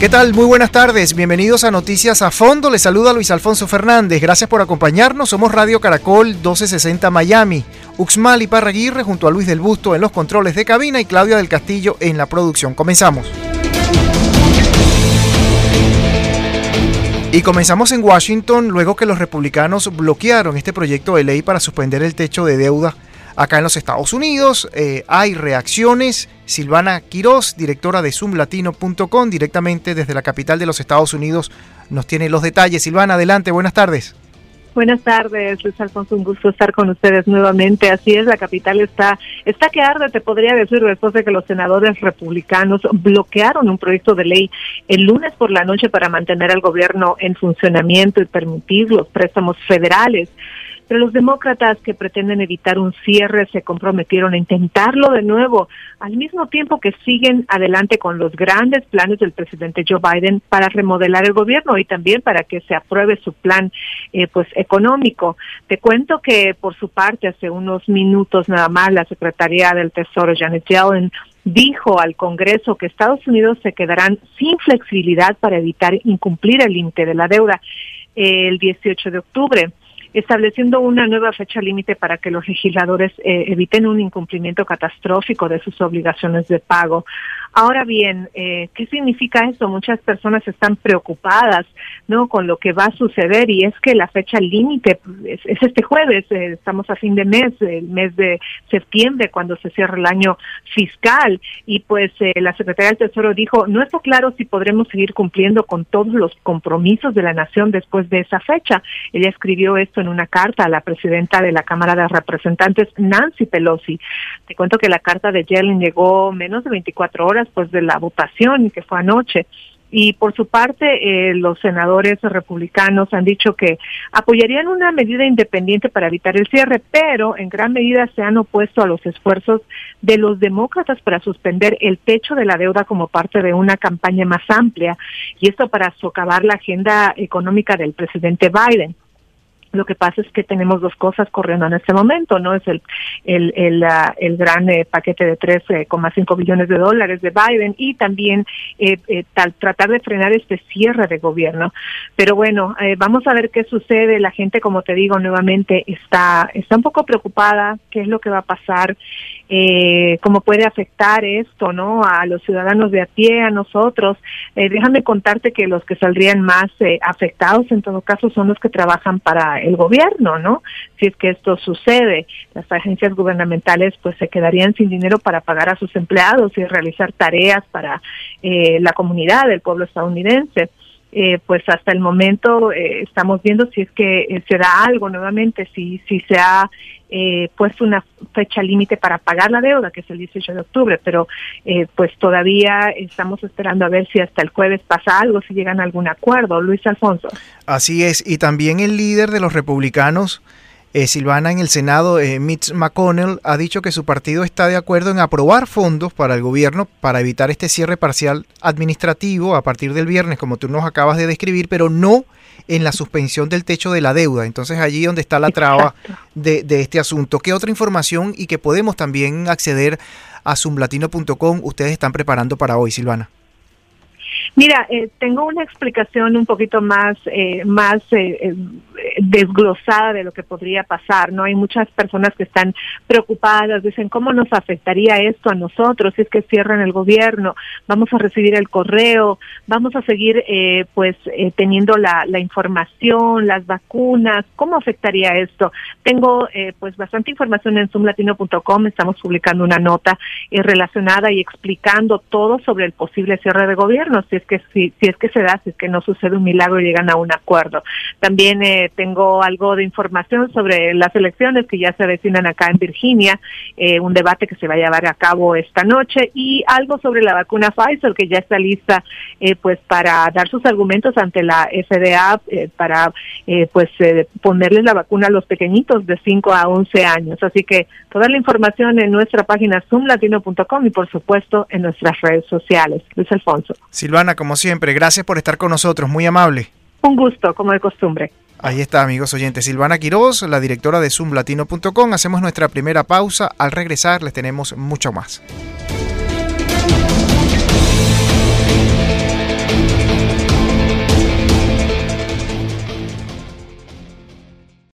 ¿Qué tal? Muy buenas tardes. Bienvenidos a Noticias a Fondo. Les saluda Luis Alfonso Fernández. Gracias por acompañarnos. Somos Radio Caracol 1260 Miami. Uxmal y Parraguirre junto a Luis del Busto en los controles de cabina y Claudia del Castillo en la producción. Comenzamos. Y comenzamos en Washington luego que los republicanos bloquearon este proyecto de ley para suspender el techo de deuda acá en los Estados Unidos. Eh, hay reacciones. Silvana Quiroz, directora de zoomlatino.com, directamente desde la capital de los Estados Unidos, nos tiene los detalles. Silvana, adelante, buenas tardes. Buenas tardes, Luis Alfonso, un gusto estar con ustedes nuevamente. Así es, la capital está, está que arde, te podría decir, después de que los senadores republicanos bloquearon un proyecto de ley el lunes por la noche para mantener al gobierno en funcionamiento y permitir los préstamos federales. Pero los demócratas que pretenden evitar un cierre se comprometieron a intentarlo de nuevo, al mismo tiempo que siguen adelante con los grandes planes del presidente Joe Biden para remodelar el gobierno y también para que se apruebe su plan eh, pues económico. Te cuento que por su parte hace unos minutos nada más la secretaria del Tesoro Janet Yellen dijo al Congreso que Estados Unidos se quedarán sin flexibilidad para evitar incumplir el límite de la deuda el 18 de octubre estableciendo una nueva fecha límite para que los legisladores eh, eviten un incumplimiento catastrófico de sus obligaciones de pago. Ahora bien, eh, ¿qué significa eso? Muchas personas están preocupadas, ¿no? Con lo que va a suceder y es que la fecha límite es, este jueves, eh, estamos a fin de mes, el mes de septiembre, cuando se cierra el año fiscal y pues la Secretaría del Tesoro dijo, no está claro si podremos seguir cumpliendo con todos los compromisos de la nación después de esa fecha. Ella escribió esto en una carta a la presidenta de la Cámara de Representantes, Nancy Pelosi. Te cuento que la carta de Yellen llegó menos de 24 horas pues de la votación que fue anoche. Y por su parte, eh, los senadores republicanos han dicho que apoyarían una medida independiente para evitar el cierre, pero en gran medida se han opuesto a los esfuerzos de los demócratas para suspender el techo de la deuda como parte de una campaña más amplia, y esto para socavar la agenda económica del presidente Biden. Lo que pasa es que tenemos dos cosas corriendo en este momento, ¿no? Es el, el, el, ah, el gran eh, paquete de 3,5 billones de dólares de Biden y también eh, eh, tal, tratar de frenar este cierre de gobierno. Pero bueno, vamos a ver qué sucede. La gente, como te digo, nuevamente está, está un poco preocupada, qué es lo que va a pasar eh, cómo puede afectar esto, ¿no? A los ciudadanos de a pie, a nosotros. Eh, déjame contarte que los que saldrían más eh, afectados, en todo caso, son los que trabajan para el gobierno, ¿no? Si es que esto sucede, las agencias gubernamentales, pues, se quedarían sin dinero para pagar a sus empleados y realizar tareas para eh, la comunidad del pueblo estadounidense. Eh, pues hasta el momento eh, estamos viendo si es que eh, se da algo nuevamente, si, si se ha eh, puesto una fecha límite para pagar la deuda, que es el 18 de octubre, pero pues todavía estamos esperando a ver si hasta el jueves pasa algo, si llegan a algún acuerdo. Luis Alfonso. Así es, y también el líder de los republicanos eh, Silvana en el Senado, eh, Mitch McConnell, ha dicho que su partido está de acuerdo en aprobar fondos para el gobierno para evitar este cierre parcial administrativo a partir del viernes, como tú nos acabas de describir, pero no en la suspensión del techo de la deuda. Entonces allí donde está la traba de, de, este asunto. ¿Qué otra información y que podemos también acceder a zoomlatino.com ustedes están preparando para hoy, Silvana? Mira, eh, tengo una explicación un poquito más, eh, más eh, eh, desglosada de lo que podría pasar. No hay muchas personas que están preocupadas, dicen cómo nos afectaría esto a nosotros si es que cierran el gobierno, vamos a recibir el correo, vamos a seguir, eh, pues, eh, teniendo la, información, las vacunas, cómo afectaría esto. Tengo, eh, pues, bastante información en zoomlatino.com. Estamos publicando una nota relacionada y explicando todo sobre el posible cierre de gobierno si es que si, si es que se da, si es que no sucede un milagro y llegan a un acuerdo. También eh, tengo algo de información sobre las elecciones que ya se avecinan acá en Virginia, eh, un debate que se va a llevar a cabo esta noche y algo sobre la vacuna Pfizer que ya está lista eh, pues para dar sus argumentos ante la FDA eh, para eh, pues eh, ponerles la vacuna a los pequeñitos de 5 a 11 años. Así que toda la información en nuestra página zoomlatino.com y por supuesto en nuestras redes sociales. Luis Alfonso. Silvana, como siempre, gracias por estar con nosotros, muy amable. Un gusto, como de costumbre. Ahí está, amigos oyentes. Silvana Quiroz, la directora de zoomlatino.com. Hacemos nuestra primera pausa. Al regresar les tenemos mucho más.